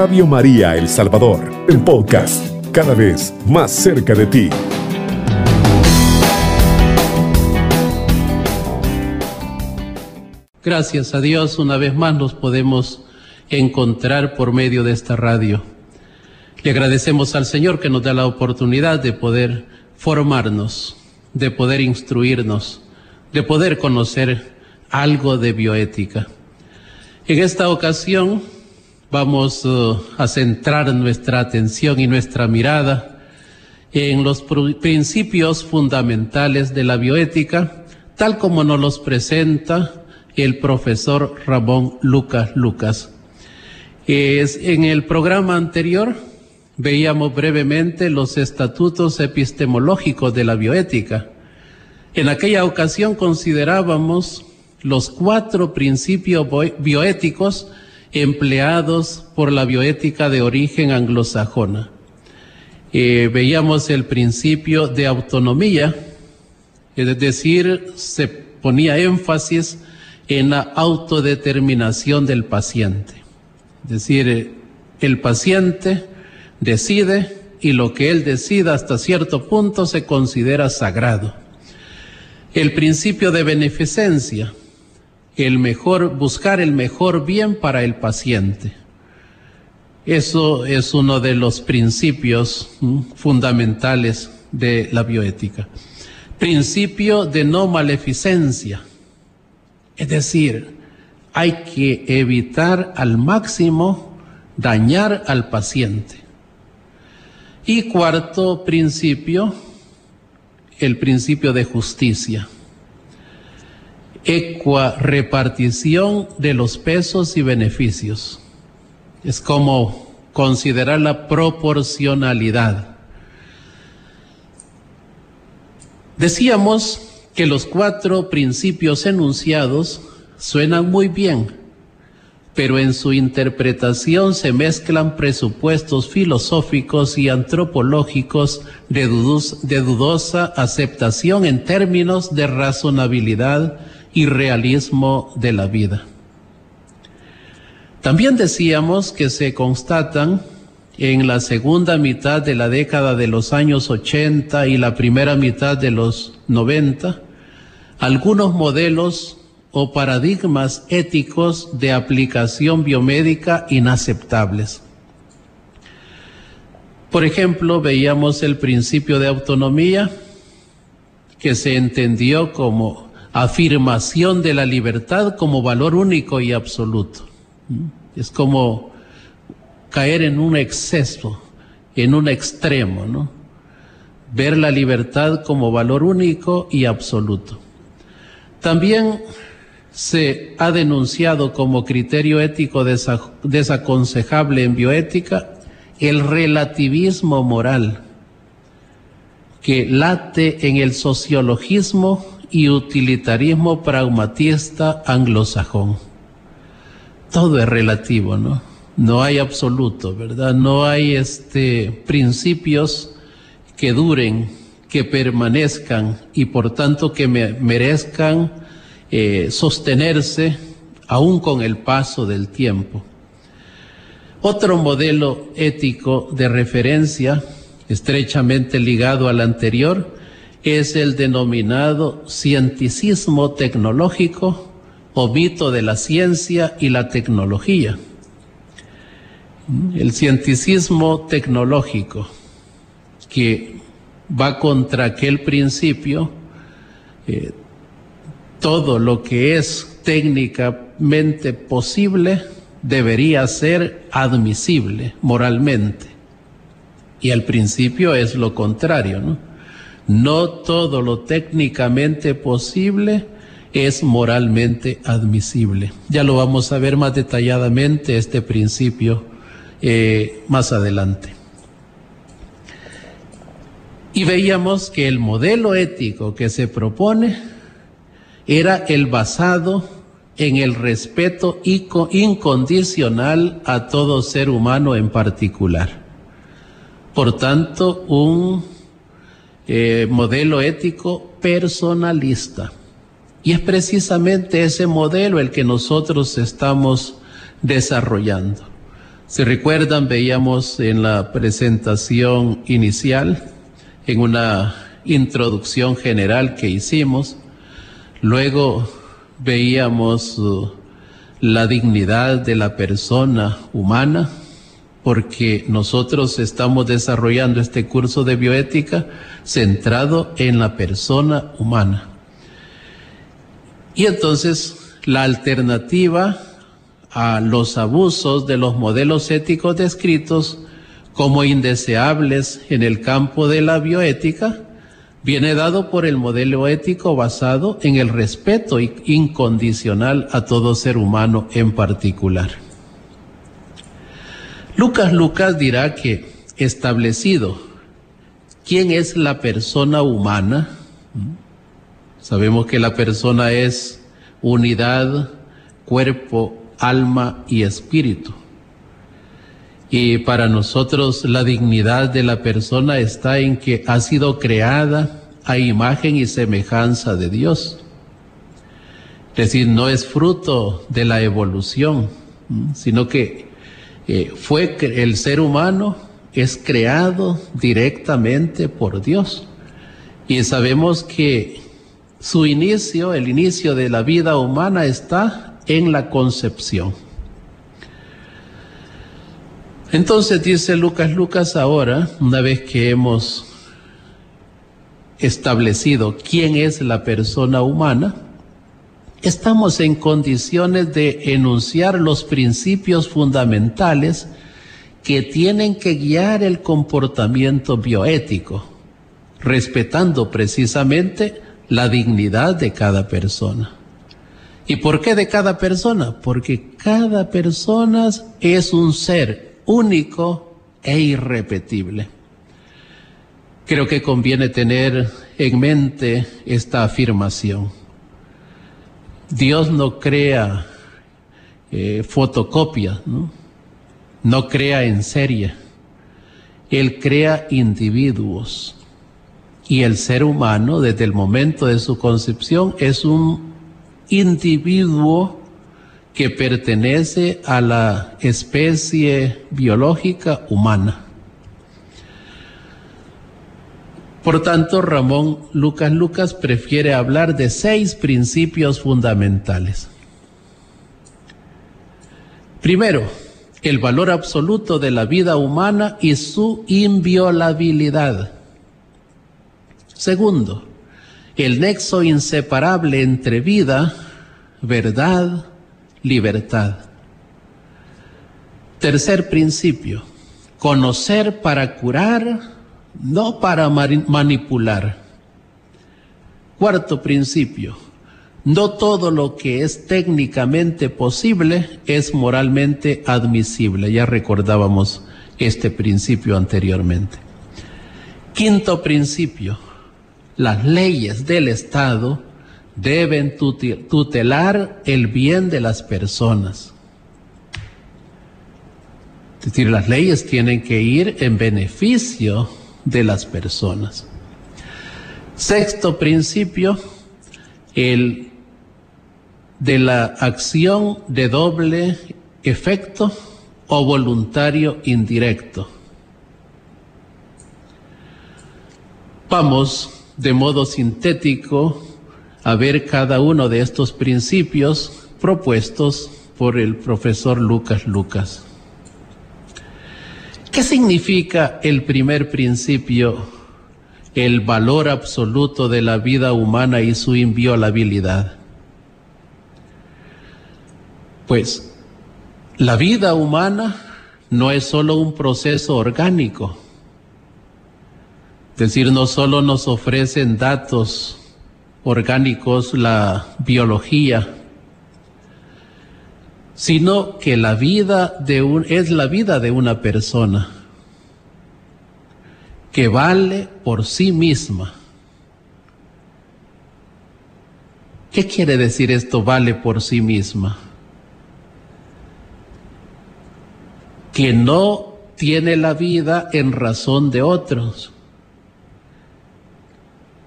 Radio María El Salvador, el podcast, cada vez más cerca de ti. Gracias a Dios, una vez más nos podemos encontrar por medio de esta radio. Le agradecemos al Señor que nos da la oportunidad de poder formarnos, de poder instruirnos, de poder conocer algo de bioética. En esta ocasión vamos uh, a centrar nuestra atención y nuestra mirada en los principios fundamentales de la bioética, tal como nos los presenta el profesor Ramón Lucas Lucas. Es, en el programa anterior veíamos brevemente los estatutos epistemológicos de la bioética. En aquella ocasión considerábamos los cuatro principios bioéticos empleados por la bioética de origen anglosajona. Eh, veíamos el principio de autonomía, es decir, se ponía énfasis en la autodeterminación del paciente. Es decir, el paciente decide y lo que él decida hasta cierto punto se considera sagrado. El principio de beneficencia, el mejor, buscar el mejor bien para el paciente. Eso es uno de los principios fundamentales de la bioética. Principio de no maleficencia, es decir, hay que evitar al máximo dañar al paciente. Y cuarto principio, el principio de justicia. Equa repartición de los pesos y beneficios. Es como considerar la proporcionalidad. Decíamos que los cuatro principios enunciados suenan muy bien, pero en su interpretación se mezclan presupuestos filosóficos y antropológicos de, dudosa aceptación en términos de razonabilidad y realismo de la vida. También decíamos que se constatan en la segunda mitad de la década de los años 80 y la primera mitad de los 90 algunos modelos o paradigmas éticos de aplicación biomédica inaceptables. Por ejemplo, veíamos el principio de autonomía, que se entendió como afirmación de la libertad como valor único y absoluto. Es como caer en un exceso, en un extremo, ¿no? Ver la libertad como valor único y absoluto. También se ha denunciado como criterio ético desaconsejable en bioética el relativismo moral que late en el sociologismo y utilitarismo pragmatista anglosajón. Todo es relativo, ¿no? No hay absoluto, ¿verdad? No hay este principios que duren, que permanezcan y por tanto que merezcan eh, sostenerse aún con el paso del tiempo. Otro modelo ético de referencia, estrechamente ligado al anterior, es el denominado cienticismo tecnológico o mito de la ciencia y la tecnología. El cienticismo tecnológico, que va contra aquel principio eh, todo lo que es técnicamente posible debería ser admisible moralmente. Y al principio es lo contrario, ¿no? No todo lo técnicamente posible es moralmente admisible. Ya lo vamos a ver más detalladamente este principio eh, más adelante. Y veíamos que el modelo ético que se propone era el basado en el respeto incondicional a todo ser humano en particular. Por tanto, un eh, modelo ético personalista. Y es precisamente ese modelo el que nosotros estamos desarrollando. Si recuerdan, veíamos en la presentación inicial, en una introducción general que hicimos, luego veíamos uh, la dignidad de la persona humana, porque nosotros estamos desarrollando este curso de bioética centrado en la persona humana. Y entonces la alternativa a los abusos de los modelos éticos descritos como indeseables en el campo de la bioética, viene dado por el modelo ético basado en el respeto incondicional a todo ser humano en particular. Lucas Lucas dirá que establecido quién es la persona humana, sabemos que la persona es unidad, cuerpo, alma y espíritu. Y para nosotros la dignidad de la persona está en que ha sido creada a imagen y semejanza de Dios. Es decir, no es fruto de la evolución, sino que eh, fue el ser humano es creado directamente por Dios. Y sabemos que su inicio, el inicio de la vida humana está en la concepción. Entonces dice Lucas Lucas ahora, una vez que hemos establecido quién es la persona humana, estamos en condiciones de enunciar los principios fundamentales que tienen que guiar el comportamiento bioético, respetando precisamente la dignidad de cada persona. ¿Y por qué de cada persona? Porque cada persona es un ser único e irrepetible. Creo que conviene tener en mente esta afirmación. Dios no crea eh, fotocopias, ¿no? no crea en serie. Él crea individuos. Y el ser humano, desde el momento de su concepción, es un individuo que pertenece a la especie biológica humana. Por tanto, Ramón Lucas Lucas prefiere hablar de seis principios fundamentales. Primero, el valor absoluto de la vida humana y su inviolabilidad. Segundo, el nexo inseparable entre vida, verdad, libertad. Tercer principio, conocer para curar, no para manipular. Cuarto principio, no todo lo que es técnicamente posible es moralmente admisible. Ya recordábamos este principio anteriormente. Quinto principio, las leyes del Estado deben tutelar el bien de las personas. Es decir, las leyes tienen que ir en beneficio de las personas. Sexto principio, el de la acción de doble efecto o voluntario indirecto. Vamos de modo sintético a ver cada uno de estos principios propuestos por el profesor Lucas Lucas. ¿Qué significa el primer principio, el valor absoluto de la vida humana y su inviolabilidad? Pues la vida humana no es solo un proceso orgánico, es decir, no solo nos ofrecen datos orgánicos la biología, sino que la vida de un, es la vida de una persona que vale por sí misma. ¿Qué quiere decir esto vale por sí misma? Que no tiene la vida en razón de otros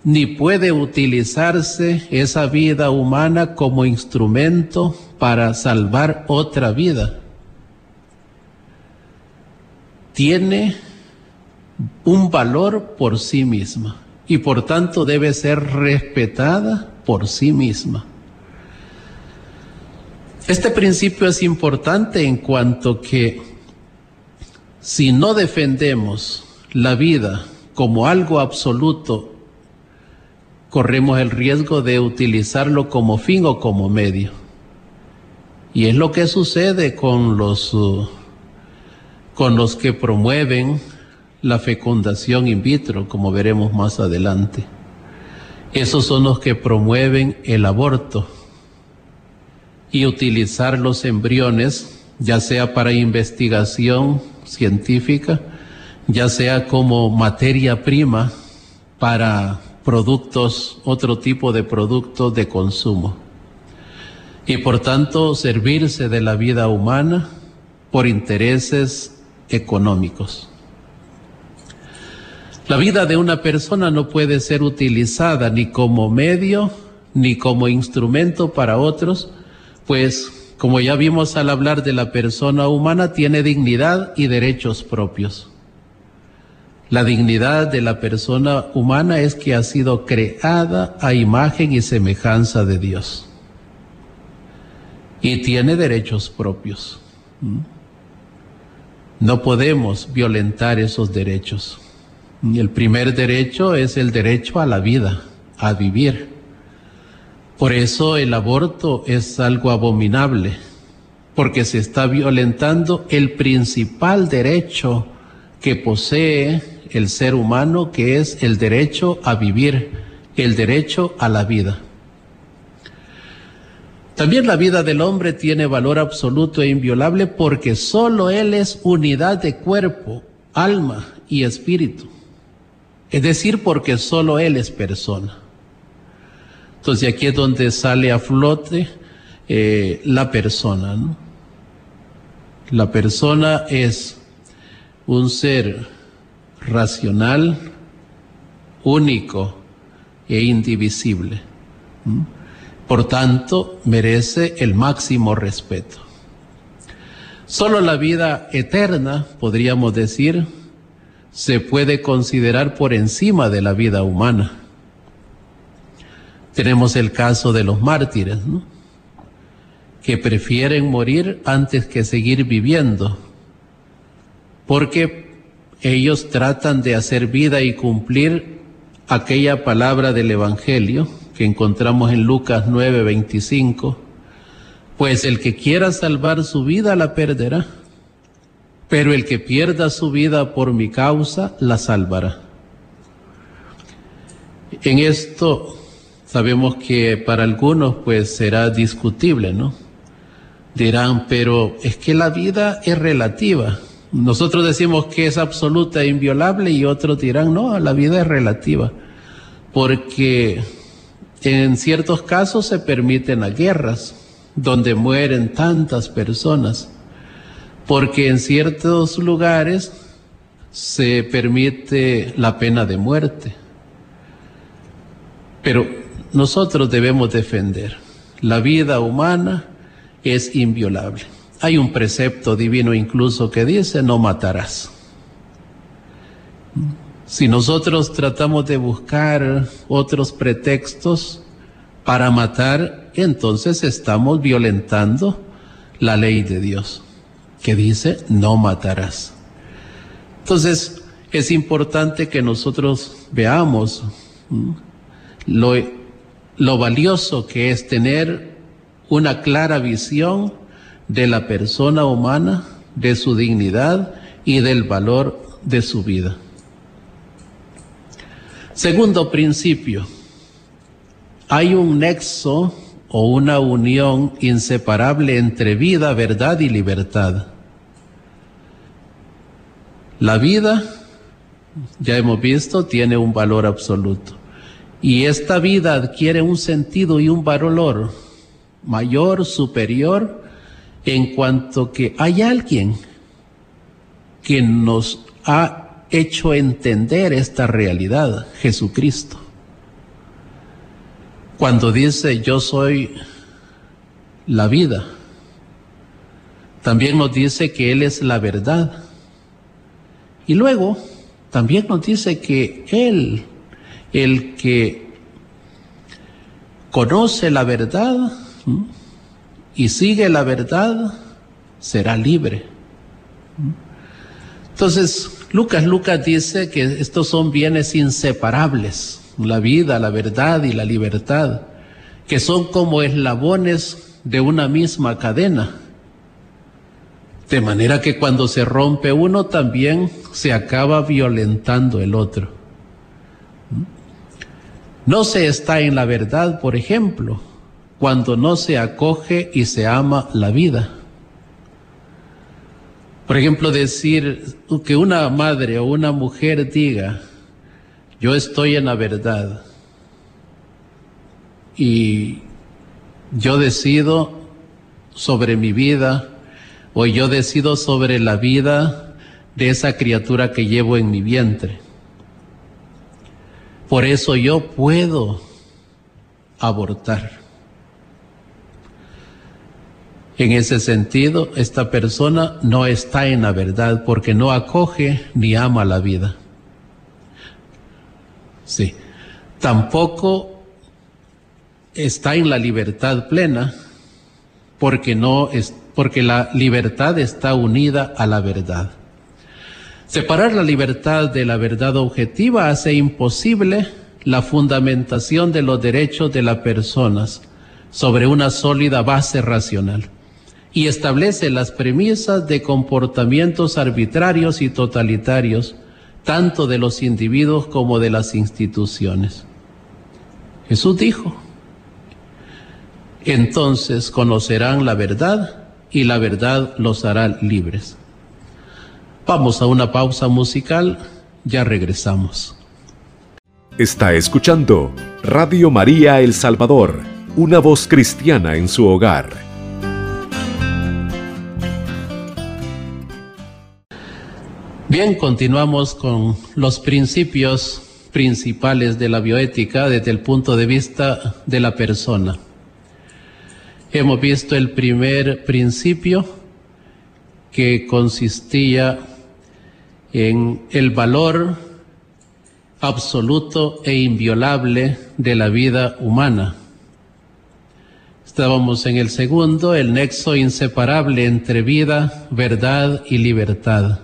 ni puede utilizarse esa vida humana como instrumento para salvar otra vida. tiene un valor por sí misma y por tanto debe ser respetada por sí misma. Este principio es importante en cuanto que si no defendemos la vida como algo absoluto, corremos el riesgo de utilizarlo como fin o como medio. Y es lo que sucede con los, uh, con los que promueven la fecundación in vitro, como veremos más adelante. Esos son los que promueven el aborto y utilizar los embriones, ya sea para investigación científica, ya sea como materia prima para productos, otro tipo de productos de consumo. Y por tanto servirse de la vida humana por intereses económicos. La vida de una persona no puede ser utilizada ni como medio ni como instrumento para otros, pues como ya vimos al hablar de la persona humana, tiene dignidad y derechos propios. La dignidad de la persona humana es que ha sido creada a imagen y semejanza de Dios. Y tiene derechos propios. No podemos violentar esos derechos. El primer derecho es el derecho a la vida, a vivir. Por eso el aborto es algo abominable, porque se está violentando el principal derecho que posee el ser humano, que es el derecho a vivir, el derecho a la vida. También la vida del hombre tiene valor absoluto e inviolable porque solo él es unidad de cuerpo, alma y espíritu. Es decir, porque solo Él es persona. Entonces aquí es donde sale a flote eh, la persona. ¿no? La persona es un ser racional, único e indivisible. Por tanto, merece el máximo respeto. Solo la vida eterna, podríamos decir, se puede considerar por encima de la vida humana. Tenemos el caso de los mártires, que prefieren morir antes que seguir viviendo, porque ellos tratan de hacer vida y cumplir aquella palabra del Evangelio que encontramos en Lucas 9:25, pues el que quiera salvar su vida la perderá pero el que pierda su vida por mi causa la salvará. En esto sabemos que para algunos pues será discutible, ¿no? Dirán, pero es que la vida es relativa. Nosotros decimos que es absoluta e inviolable y otros dirán, no, la vida es relativa. Porque en ciertos casos se permiten las guerras, donde mueren tantas personas porque en ciertos lugares se permite la pena de muerte. Pero nosotros debemos defender. La vida humana es inviolable. Hay un precepto divino incluso que dice no matarás. Si nosotros tratamos de buscar otros pretextos para matar, entonces estamos violentando la ley de Dios que dice, no matarás. Entonces, es importante que nosotros veamos lo, lo valioso que es tener una clara visión de la persona humana, de su dignidad y del valor de su vida. Segundo principio, hay un nexo o una unión inseparable entre vida, verdad y libertad. La vida, ya hemos visto, tiene un valor absoluto. Y esta vida adquiere un sentido y un valor mayor, superior, en cuanto que hay alguien que nos ha hecho entender esta realidad, Jesucristo. Cuando dice yo soy la vida, también nos dice que Él es la verdad Y luego también nos dice que Él, el que conoce la verdad y sigue la verdad, será libre. Entonces, Lucas, Lucas dice que estos son bienes inseparables, la vida, la verdad y la libertad, que son como eslabones de una misma cadena. De manera que cuando se rompe uno también se acaba violentando el otro. No se está en la verdad, por ejemplo, cuando no se acoge y se ama la vida. Por ejemplo, decir que una madre o una mujer diga, yo estoy en la verdad y yo decido sobre mi vida o yo decido sobre la vida de esa criatura que llevo en mi vientre. Por eso yo puedo abortar. En ese sentido, esta persona no está en la verdad porque no acoge ni ama la vida. Sí. Tampoco está en la libertad plena porque no es, porque la libertad está unida a la verdad. Separar la libertad de la verdad objetiva hace imposible la fundamentación de los derechos de las personas sobre una sólida base racional y establece las premisas de comportamientos arbitrarios y totalitarios, tanto de los individuos como de las instituciones. Jesús dijo, entonces conocerán la verdad y la verdad los hará libres. Vamos a una pausa musical, ya regresamos. Está escuchando Radio María El Salvador, una voz cristiana en su hogar. Bien, continuamos con los principios principales de la bioética desde el punto de vista de la persona. Hemos visto el primer principio que consistía en el valor absoluto e inviolable de la vida humana. Estábamos en el segundo, el nexo inseparable entre vida, verdad y libertad.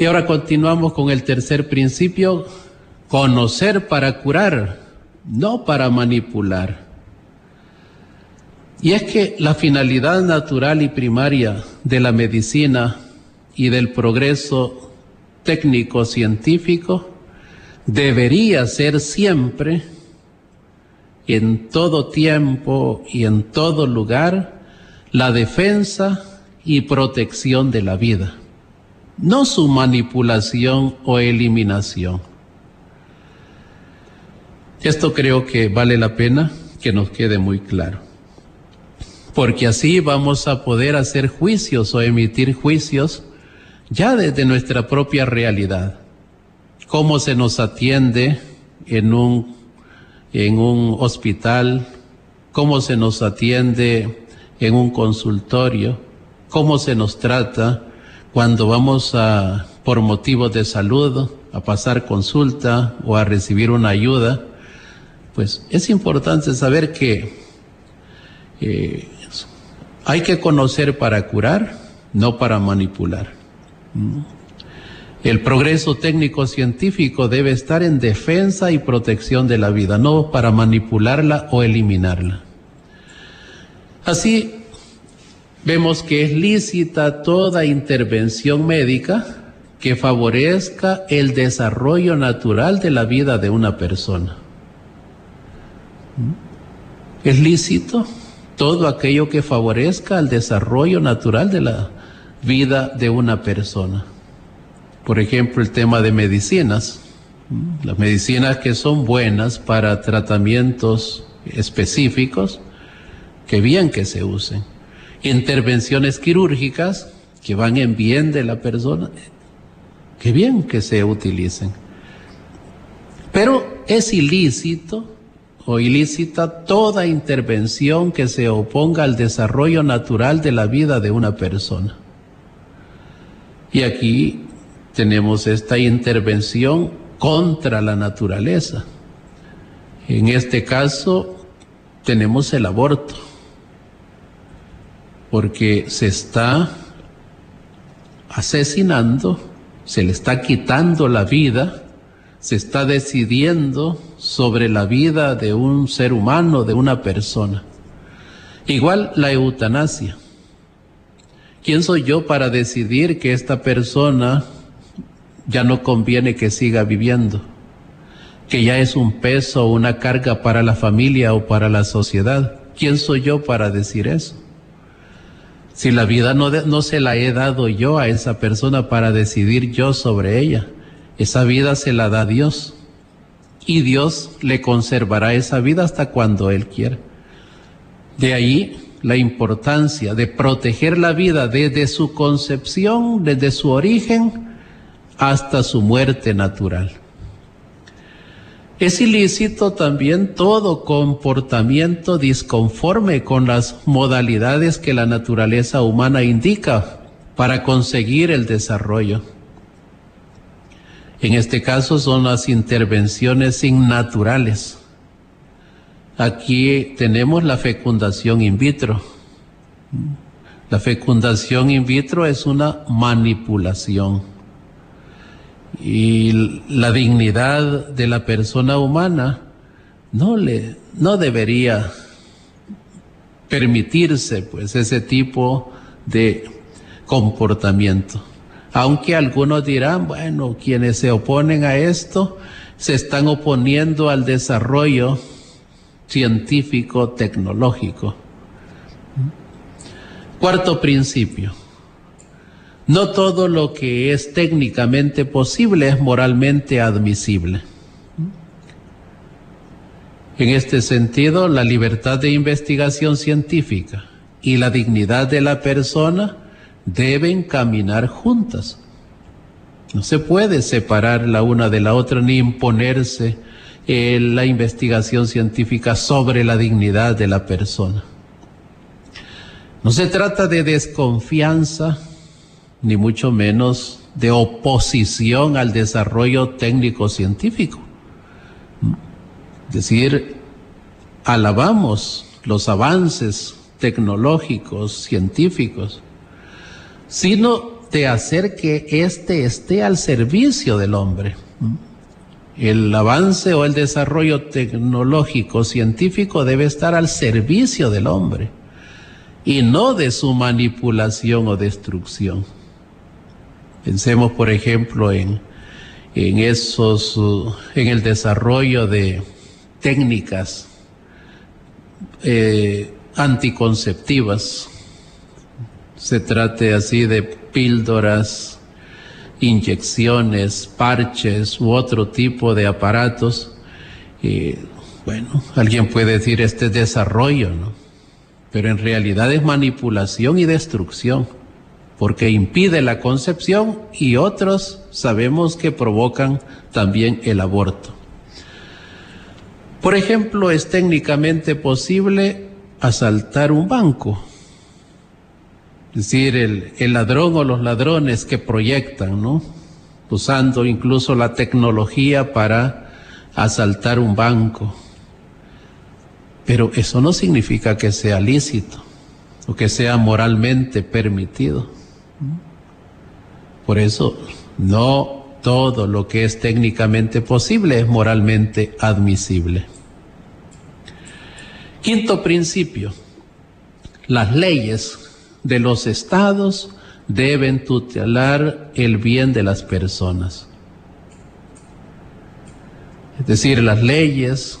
Y ahora continuamos con el tercer principio, conocer para curar, no para manipular. Y es que la finalidad natural y primaria de la medicina y del progreso técnico científico debería ser siempre, en todo tiempo y en todo lugar, la defensa y protección de la vida, no su manipulación o eliminación. Esto creo que vale la pena que nos quede muy claro porque así vamos a poder hacer juicios o emitir juicios ya desde nuestra propia realidad. Cómo se nos atiende en un, en un hospital, cómo se nos atiende en un consultorio, cómo se nos trata cuando vamos a, por motivos de salud, a pasar consulta o a recibir una ayuda, pues es importante saber que eh, hay que conocer para curar, no para manipular. El progreso técnico científico debe estar en defensa y protección de la vida, no para manipularla o eliminarla. Así, vemos que es lícita toda intervención médica que favorezca el desarrollo natural de la vida de una persona. ¿Es lícito? todo aquello que favorezca el desarrollo natural de la vida de una persona. Por ejemplo, el tema de medicinas. Las medicinas que son buenas para tratamientos específicos, que bien que se usen. Intervenciones quirúrgicas que van en bien de la persona, que bien que se utilicen. Pero es ilícito o ilícita toda intervención que se oponga al desarrollo natural de la vida de una persona. Y aquí tenemos esta intervención contra la naturaleza. En este caso tenemos el aborto, porque se está asesinando, se le está quitando la vida, se está decidiendo sobre la vida de un ser humano, de una persona. Igual la eutanasia. ¿Quién soy yo para decidir que esta persona ya no conviene que siga viviendo? Que ya es un peso o una carga para la familia o para la sociedad. ¿Quién soy yo para decir eso? Si la vida no, no se la he dado yo a esa persona para decidir yo sobre ella, esa vida se la da Dios. Y Dios le conservará esa vida hasta cuando Él quiera. De ahí la importancia de proteger la vida desde su concepción, desde su origen, hasta su muerte natural. Es ilícito también todo comportamiento disconforme con las modalidades que la naturaleza humana indica para conseguir el desarrollo. En este caso son las intervenciones innaturales. Aquí tenemos la fecundación in vitro. La fecundación in vitro es una manipulación y la dignidad de la persona humana no le no debería permitirse pues ese tipo de comportamiento. Aunque algunos dirán, bueno, quienes se oponen a esto se están oponiendo al desarrollo científico tecnológico. Cuarto principio. No todo lo que es técnicamente posible es moralmente admisible. En este sentido, la libertad de investigación científica y la dignidad de la persona deben caminar juntas. No se puede separar la una de la otra ni imponerse eh, la investigación científica sobre la dignidad de la persona. No se trata de desconfianza ni mucho menos de oposición al desarrollo técnico científico. Es decir, alabamos los avances tecnológicos, científicos, sino de hacer que éste esté al servicio del hombre. El avance o el desarrollo tecnológico, científico debe estar al servicio del hombre y no de su manipulación o destrucción. Pensemos, por ejemplo, en, en esos, uh, en el desarrollo de técnicas eh, anticonceptivas. Se trate así de píldoras, inyecciones, parches u otro tipo de aparatos. Bueno, alguien puede decir este desarrollo, ¿no? Pero en realidad es manipulación y destrucción porque impide la concepción y otros sabemos que provocan también el aborto. Por ejemplo, es técnicamente posible asaltar un banco. Es decir, el, ladrón o los ladrones que proyectan, ¿no? Usando incluso la tecnología para asaltar un banco. Pero eso no significa que sea lícito o que sea moralmente permitido. Por eso, no todo lo que es técnicamente posible es moralmente admisible. Quinto principio, las leyes de los estados deben tutelar el bien de las personas. Es decir, las leyes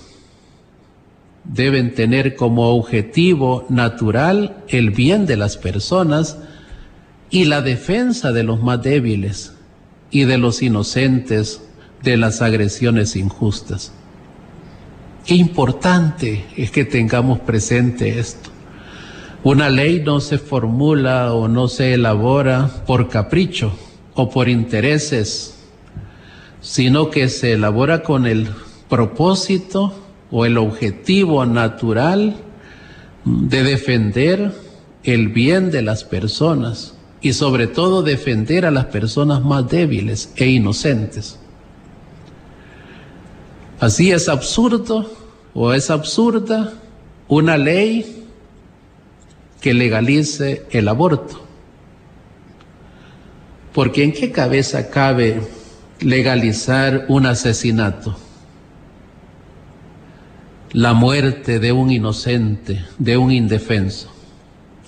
deben tener como objetivo natural el bien de las personas y la defensa de los más débiles y de los inocentes de las agresiones injustas. Qué importante es que tengamos presente esto. Una ley no se formula o no se elabora por capricho o por intereses, sino que se elabora con el propósito o el objetivo natural de defender el bien de las personas y sobre todo defender a las personas más débiles e inocentes. Así es absurdo o es absurda una ley que legalice el aborto. Porque ¿en qué cabeza cabe legalizar un asesinato? La muerte de un inocente, de un indefenso.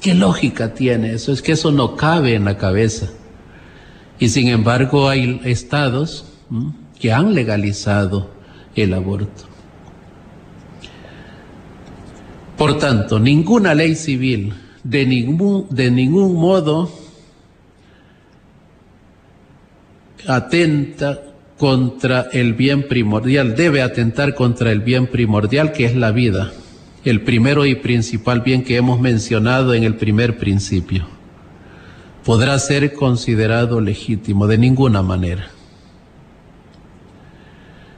¿Qué lógica tiene eso? Es que eso no cabe en la cabeza. Y sin embargo hay estados que han legalizado el aborto. Por tanto, ninguna ley civil de ningún, de ningún modo atenta contra el bien primordial, debe atentar contra el bien primordial que es la vida, el primero y principal bien que hemos mencionado en el primer principio. Podrá ser considerado legítimo de ninguna manera,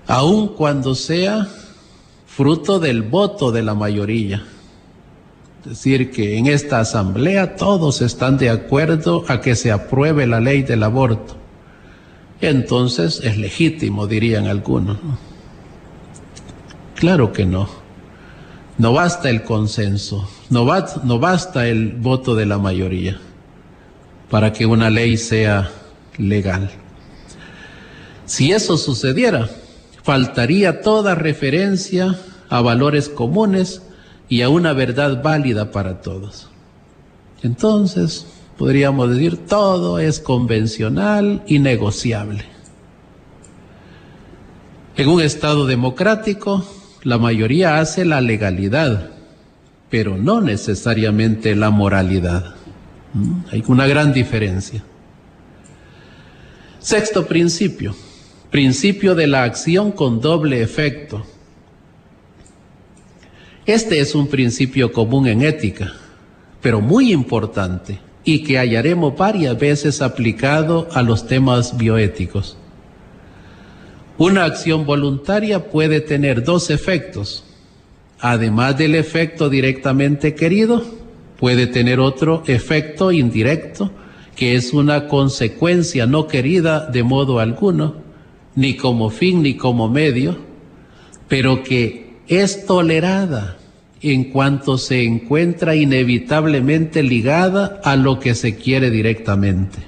aun cuando sea fruto del voto de la mayoría. Es decir, que en esta asamblea todos están de acuerdo a que se apruebe la ley del aborto entonces es legítimo, dirían algunos. Claro que no. No basta el consenso, no, basta el voto de la mayoría para que una ley sea legal. Si eso sucediera, faltaría toda referencia a valores comunes y a una verdad válida para todos. Entonces, podríamos decir, todo es convencional y negociable. En un Estado democrático, la mayoría hace la legalidad, pero no necesariamente la moralidad. ¿Mm? Hay una gran diferencia. Sexto principio, principio de la acción con doble efecto. Este es un principio común en ética, pero muy importante y que hallaremos varias veces aplicado a los temas bioéticos. Una acción voluntaria puede tener dos efectos. Además del efecto directamente querido, puede tener otro efecto indirecto, que es una consecuencia no querida de modo alguno, ni como fin ni como medio, pero que es tolerada en cuanto se encuentra inevitablemente ligada a lo que se quiere directamente.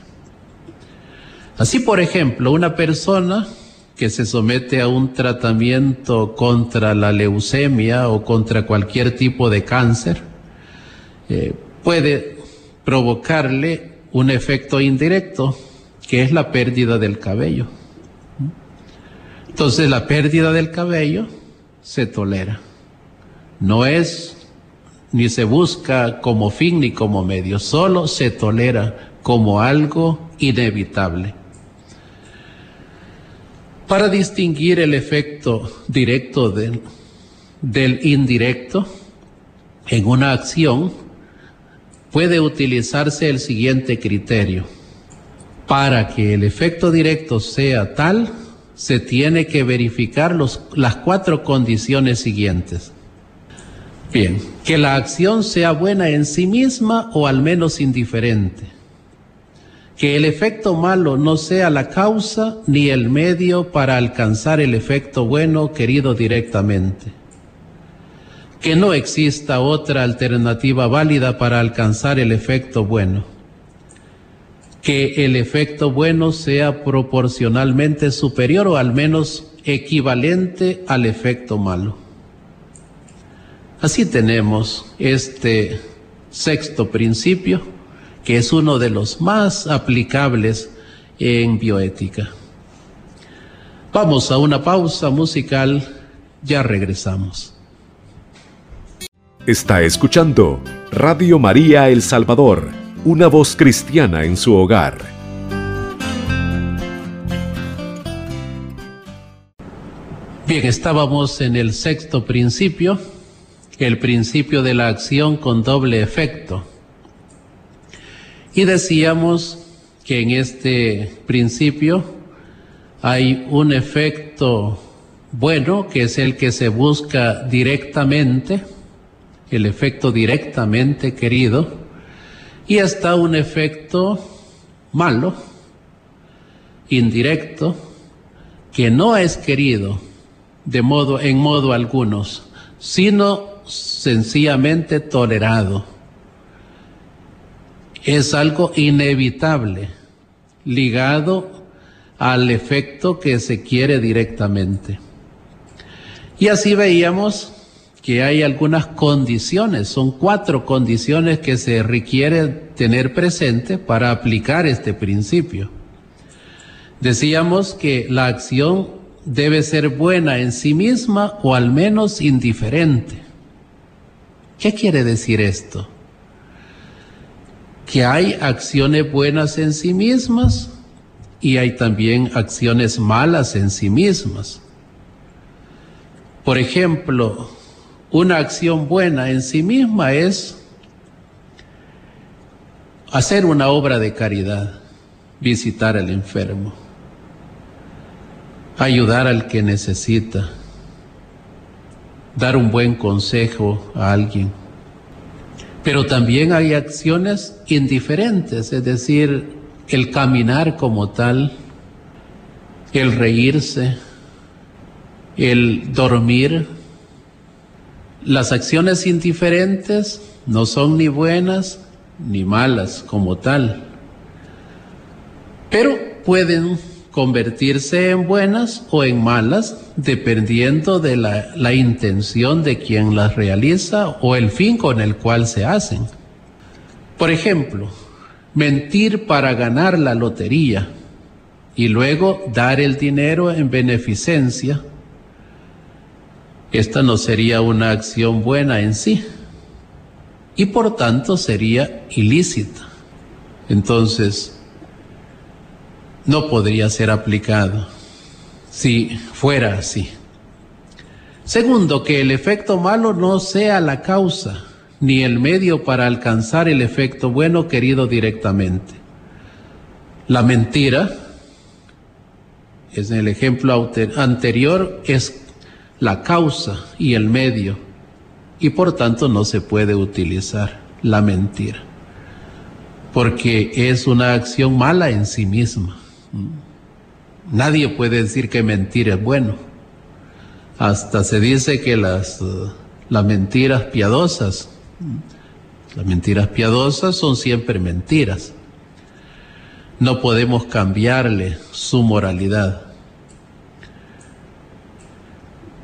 Así, por ejemplo, una persona que se somete a un tratamiento contra la leucemia o contra cualquier tipo de cáncer, eh, puede provocarle un efecto indirecto, que es la pérdida del cabello. Entonces la pérdida del cabello se tolera. No es ni se busca como fin ni como medio, solo se tolera como algo inevitable. Para distinguir el efecto directo del, indirecto en una acción, puede utilizarse el siguiente criterio. Para que el efecto directo sea tal, se tiene que verificar las cuatro condiciones siguientes. Bien, que la acción sea buena en sí misma o al menos indiferente. Que el efecto malo no sea la causa ni el medio para alcanzar el efecto bueno querido directamente. Que no exista otra alternativa válida para alcanzar el efecto bueno. Que el efecto bueno sea proporcionalmente superior o al menos equivalente al efecto malo Así tenemos este sexto principio, que es uno de los más aplicables en bioética. Vamos a una pausa musical, ya regresamos. Está escuchando Radio María El Salvador, una voz cristiana en su hogar. Bien, estábamos en el sexto principio el principio de la acción con doble efecto. Y decíamos que en este principio hay un efecto bueno, que es el que se busca directamente, el efecto directamente querido, y está un efecto malo, indirecto, que no es querido de modo, en modo algunos, sino sencillamente tolerado. Es algo inevitable, ligado al efecto que se quiere directamente. Y así veíamos que hay algunas condiciones, son cuatro condiciones que se requiere tener presente para aplicar este principio. Decíamos que la acción debe ser buena en sí misma o al menos indiferente. ¿Qué quiere decir esto? Que hay acciones buenas en sí mismas y hay también acciones malas en sí mismas. Por ejemplo, una acción buena en sí misma es hacer una obra de caridad, visitar al enfermo, ayudar al que necesita, dar un buen consejo a alguien. Pero también hay acciones indiferentes, es decir, el caminar como tal, el reírse, el dormir. Las acciones indiferentes no son ni buenas ni malas como tal, pero pueden convertirse en buenas o en malas dependiendo de la, la, intención de quien las realiza o el fin con el cual se hacen. Por ejemplo, mentir para ganar la lotería y luego dar el dinero en beneficencia, esta no sería una acción buena en sí y por tanto sería ilícita. Entonces, no podría ser aplicado si fuera así. Segundo, que el efecto malo no sea la causa ni el medio para alcanzar el efecto bueno querido directamente. La mentira, es el ejemplo anterior, es la causa y el medio, y por tanto no se puede utilizar la mentira, porque es una acción mala en sí misma. Nadie puede decir que mentir es bueno. Hasta se dice que las, las mentiras piadosas las mentiras piadosas son siempre mentiras. No podemos cambiarle su moralidad.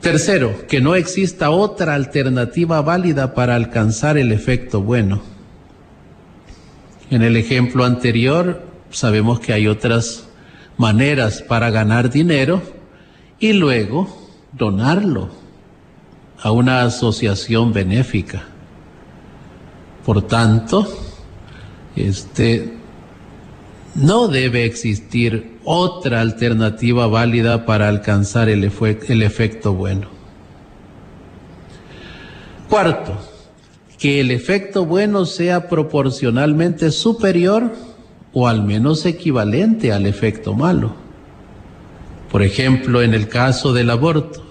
Tercero, que no exista otra alternativa válida para alcanzar el efecto bueno. En el ejemplo anterior sabemos que hay otras maneras para ganar dinero y luego donarlo a una asociación benéfica. Por tanto, este, no debe existir otra alternativa válida para alcanzar el, el efecto bueno. Cuarto, que el efecto bueno sea proporcionalmente superior o al menos equivalente al efecto malo. Por ejemplo, en el caso del aborto,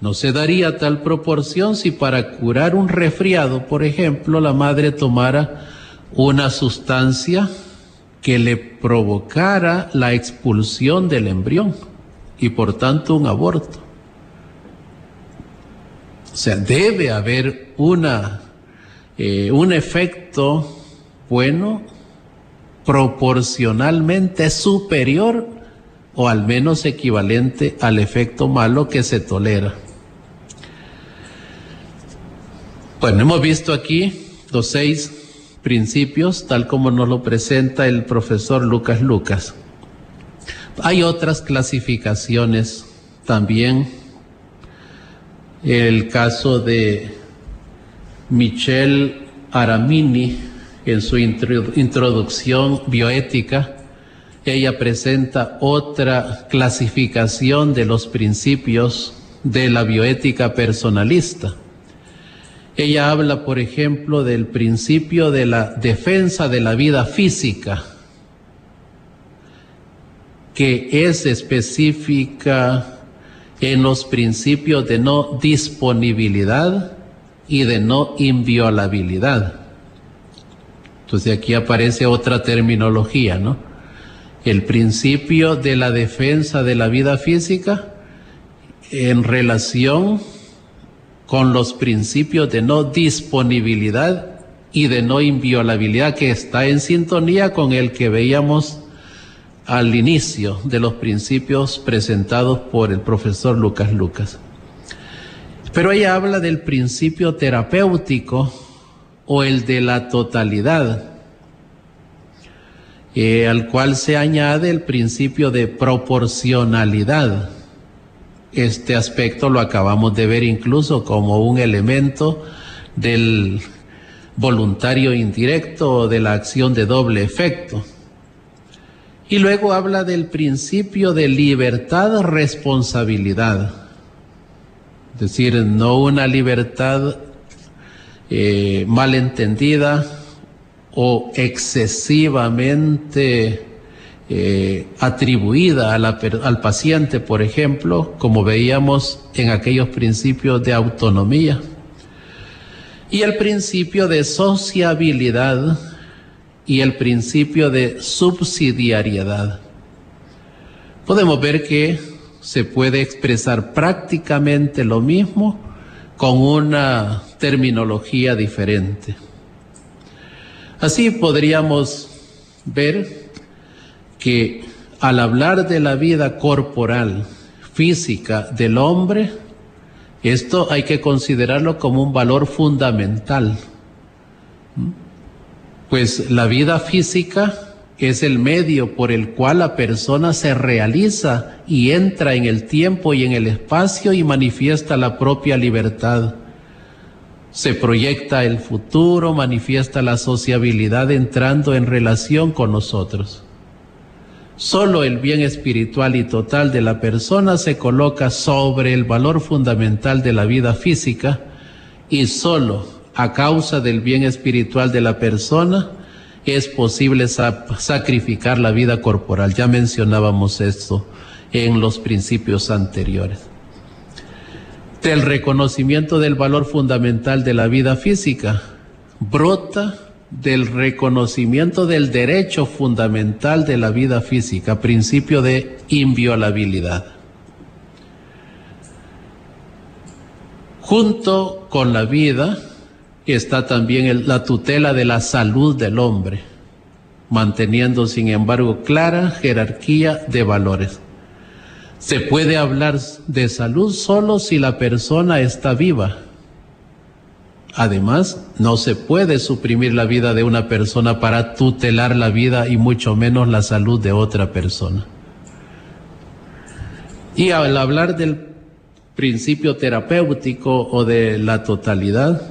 no se daría tal proporción si para curar un resfriado, por ejemplo, la madre tomara una sustancia que le provocara la expulsión del embrión y por tanto un aborto. O sea, debe haber una, eh, un efecto bueno proporcionalmente superior o al menos equivalente al efecto malo que se tolera. Bueno, hemos visto aquí los seis principios, tal como nos lo presenta el profesor Lucas Lucas. Hay otras clasificaciones también. El caso de Michel Aramini en su introducción bioética, ella presenta otra clasificación de los principios de la bioética personalista. Ella habla, por ejemplo, del principio de la defensa de la vida física, que es específica en los principios de no disponibilidad y de no inviolabilidad. Entonces aquí aparece otra terminología, ¿no? El principio de la defensa de la vida física en relación con los principios de no disponibilidad y de no inviolabilidad que está en sintonía con el que veíamos al inicio de los principios presentados por el profesor Lucas Lucas. Pero ella habla del principio terapéutico o el de la totalidad, eh, al cual se añade el principio de proporcionalidad este aspecto lo acabamos de ver incluso como un elemento del voluntario indirecto o de la acción de doble efecto. Y luego habla del principio de libertad-responsabilidad. Es decir, no una libertad eh, malentendida o excesivamente eh, atribuida al paciente, por ejemplo, como veíamos en aquellos principios de autonomía. Y el principio de sociabilidad y el principio de subsidiariedad. Podemos ver que se puede expresar prácticamente lo mismo con una terminología diferente. Así podríamos ver que al hablar de la vida corporal, física del hombre, esto hay que considerarlo como un valor fundamental. Pues la vida física es el medio por el cual la persona se realiza y entra en el tiempo y en el espacio y manifiesta la propia libertad. Se proyecta el futuro, manifiesta la sociabilidad entrando en relación con nosotros. Solo el bien espiritual y total de la persona se coloca sobre el valor fundamental de la vida física y solo a causa del bien espiritual de la persona es posible sacrificar la vida corporal. Ya mencionábamos esto en los principios anteriores. Del reconocimiento del valor fundamental de la vida física brota del reconocimiento del derecho fundamental de la vida física, principio de inviolabilidad. Junto con la vida está también la tutela de la salud del hombre, manteniendo sin embargo clara jerarquía de valores. Se puede hablar de salud solo si la persona está viva Además, no se puede suprimir la vida de una persona para tutelar la vida y mucho menos la salud de otra persona. Y al hablar del principio terapéutico o de la totalidad,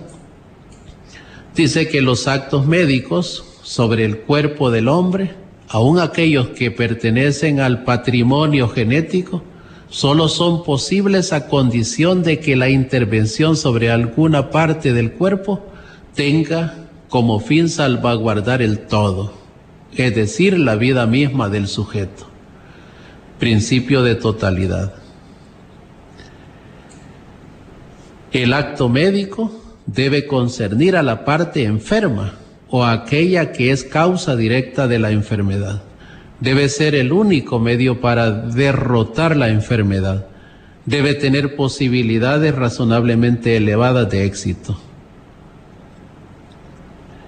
dice que los actos médicos sobre el cuerpo del hombre, aun aquellos que pertenecen al patrimonio genético, solo son posibles a condición de que la intervención sobre alguna parte del cuerpo tenga como fin salvaguardar el todo, es decir, la vida misma del sujeto. Principio de totalidad. El acto médico debe concernir a la parte enferma o aquella que es causa directa de la enfermedad debe ser el único medio para derrotar la enfermedad. Debe tener posibilidades razonablemente elevadas de éxito.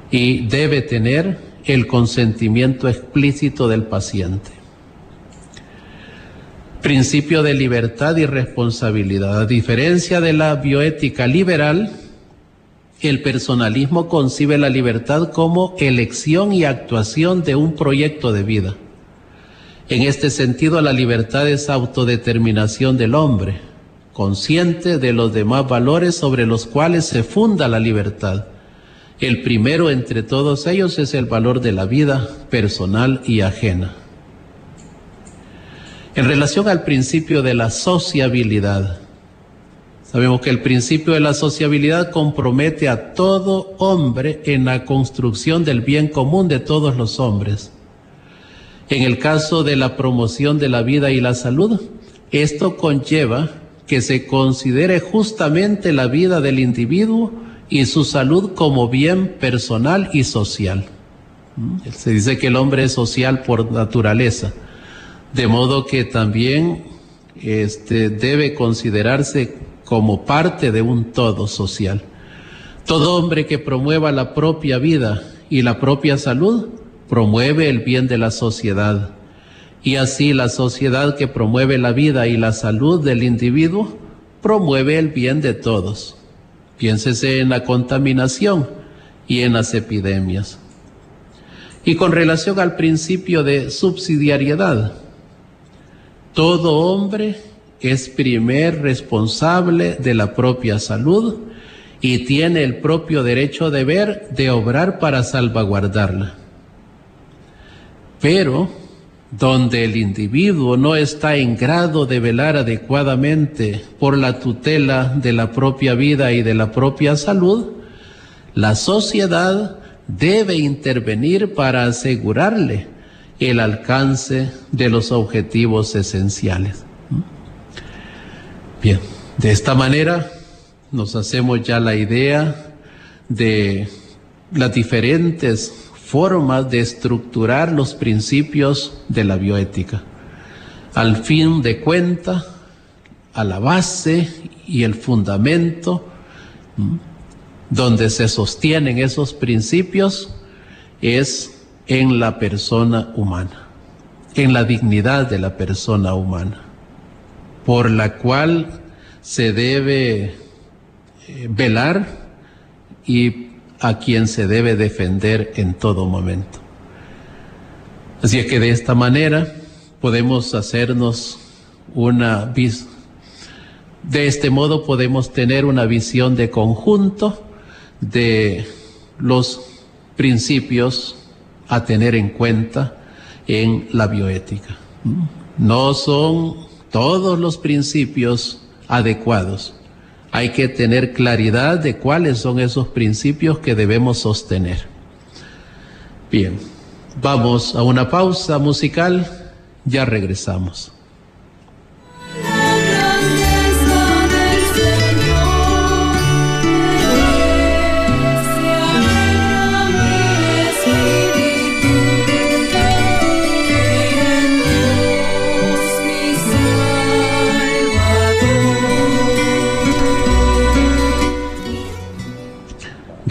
Y debe tener el consentimiento explícito del paciente. Principio de libertad y responsabilidad. A diferencia de la bioética liberal, el personalismo concibe la libertad como elección y actuación de un proyecto de vida. En este sentido, la libertad es autodeterminación del hombre, consciente de los demás valores sobre los cuales se funda la libertad. El primero entre todos ellos es el valor de la vida personal y ajena. En relación al principio de la sociabilidad, sabemos que el principio de la sociabilidad compromete a todo hombre en la construcción del bien común de todos los hombres en el caso de la promoción de la vida y la salud, esto conlleva que se considere justamente la vida del individuo y su salud como bien personal y social. Se dice que el hombre es social por naturaleza, de modo que también este, debe considerarse como parte de un todo social. Todo hombre que promueva la propia vida y la propia salud promueve el bien de la sociedad. Y así la sociedad que promueve la vida y la salud del individuo promueve el bien de todos. Piénsese en la contaminación y en las epidemias. Y con relación al principio de subsidiariedad, todo hombre es primer responsable de la propia salud y tiene el propio derecho de ver de obrar para salvaguardarla. Pero donde el individuo no está en grado de velar adecuadamente por la tutela de la propia vida y de la propia salud, la sociedad debe intervenir para asegurarle el alcance de los objetivos esenciales. Bien, de esta manera nos hacemos ya la idea de las diferentes formas de estructurar los principios de la bioética. Al fin de cuenta, a la base y el fundamento donde se sostienen esos principios es en la persona humana, en la dignidad de la persona humana, por la cual se debe eh, velar y a quien se debe defender en todo momento. Así es que de esta manera podemos hacernos una de este modo podemos tener una visión de conjunto de los principios a tener en cuenta en la bioética. No son todos los principios adecuados. Hay que tener claridad de cuáles son esos principios que debemos sostener. Bien, vamos a una pausa musical, ya regresamos.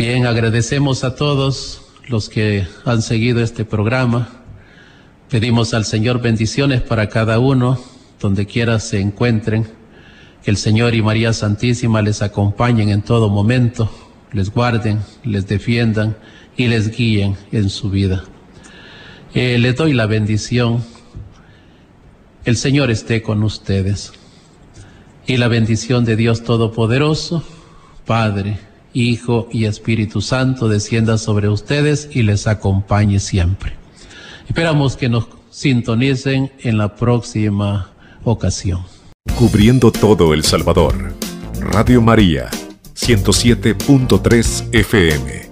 Agradecemos a todos los que han seguido este programa. Pedimos al Señor bendiciones para cada uno, donde quiera se encuentren. Que el Señor y María Santísima les acompañen en todo momento, les guarden, les defiendan y les guíen en su vida. Eh, les doy la bendición. El Señor esté con ustedes. Y la bendición de Dios Todopoderoso, Padre, Hijo y Espíritu Santo descienda sobre ustedes y les acompañe siempre. Esperamos que nos sintonicen en la próxima ocasión. Cubriendo todo El Salvador. Radio María, 107.3 FM.